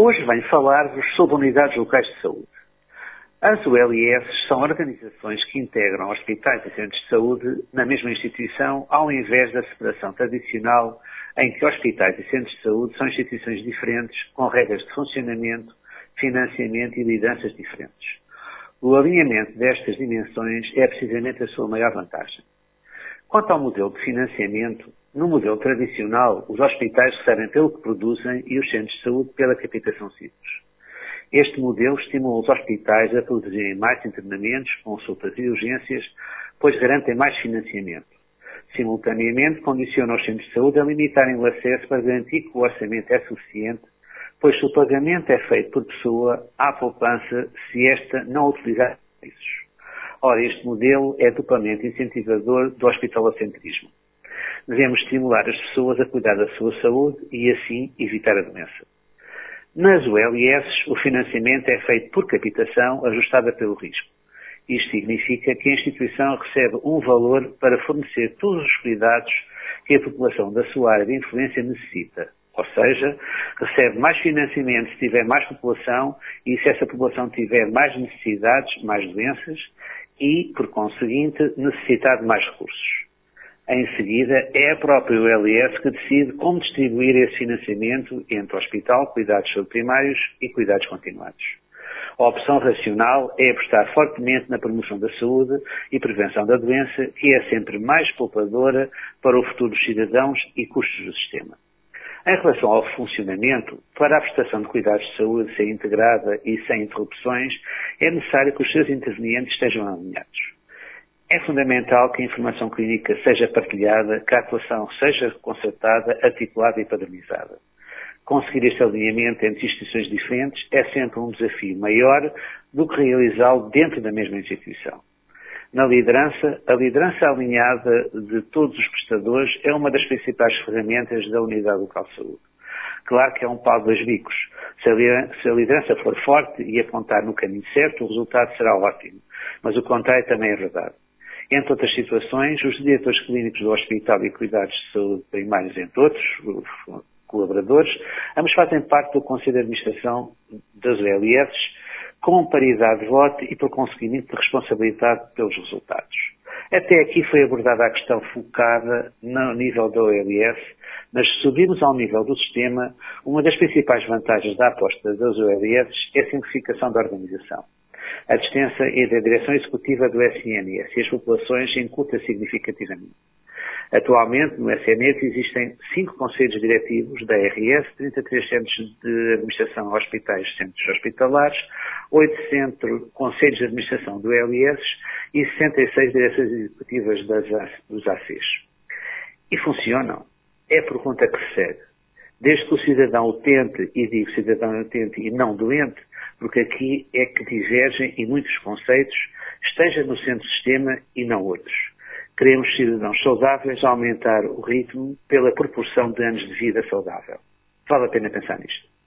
Hoje venho falar-vos sobre unidades locais de saúde. As ULIS são organizações que integram hospitais e centros de saúde na mesma instituição, ao invés da separação tradicional em que hospitais e centros de saúde são instituições diferentes, com regras de funcionamento, financiamento e lideranças diferentes. O alinhamento destas dimensões é precisamente a sua maior vantagem. Quanto ao modelo de financiamento, no modelo tradicional, os hospitais recebem pelo que produzem e os centros de saúde pela capitação simples. Este modelo estimula os hospitais a produzirem mais internamentos, consultas e urgências, pois garantem mais financiamento. Simultaneamente, condiciona os centros de saúde a limitarem o acesso para garantir que o orçamento é suficiente, pois se o pagamento é feito por pessoa, há poupança se esta não utilizar serviços. Ora, este modelo é duplamente incentivador do hospitalocentrismo devemos estimular as pessoas a cuidar da sua saúde e, assim, evitar a doença. Nas ULIS, o financiamento é feito por capitação ajustada pelo risco. Isto significa que a instituição recebe um valor para fornecer todos os cuidados que a população da sua área de influência necessita. Ou seja, recebe mais financiamento se tiver mais população e se essa população tiver mais necessidades, mais doenças e, por conseguinte, necessitar de mais recursos. Em seguida, é a própria ULS que decide como distribuir esse financiamento entre hospital, cuidados subprimários e cuidados continuados. A opção racional é apostar fortemente na promoção da saúde e prevenção da doença, que é sempre mais poupadora para o futuro dos cidadãos e custos do sistema. Em relação ao funcionamento, para a prestação de cuidados de saúde ser integrada e sem interrupções, é necessário que os seus intervenientes estejam alinhados. É fundamental que a informação clínica seja partilhada, que a atuação seja concertada, articulada e padronizada. Conseguir este alinhamento entre instituições diferentes é sempre um desafio maior do que realizá-lo dentro da mesma instituição. Na liderança, a liderança alinhada de todos os prestadores é uma das principais ferramentas da unidade local de saúde. Claro que é um pau dos bicos. Se a liderança for forte e apontar no caminho certo, o resultado será ótimo. Mas o contrário também é verdade. Entre outras situações, os diretores clínicos do hospital e cuidados de saúde primários, entre outros, colaboradores, ambos fazem parte do Conselho de Administração das OLS, com paridade de voto e por conseguimento de responsabilidade pelos resultados. Até aqui foi abordada a questão focada no nível da OLS, mas se subirmos ao nível do sistema, uma das principais vantagens da aposta das OLS é a simplificação da organização. A distância é da direção executiva do SNS e as populações encurta significativamente. Atualmente, no SNS existem cinco conselhos diretivos da RS, 33 centros de administração hospitais, centros hospitalares, 8 centros, conselhos de administração do LS e 66 direções executivas das, dos ACs. E funcionam. É por conta que se segue. Desde que o cidadão utente, e digo cidadão utente e não doente, porque aqui é que divergem em muitos conceitos, esteja no centro sistema e não outros. Queremos cidadãos saudáveis a aumentar o ritmo pela proporção de anos de vida saudável. Vale a pena pensar nisto.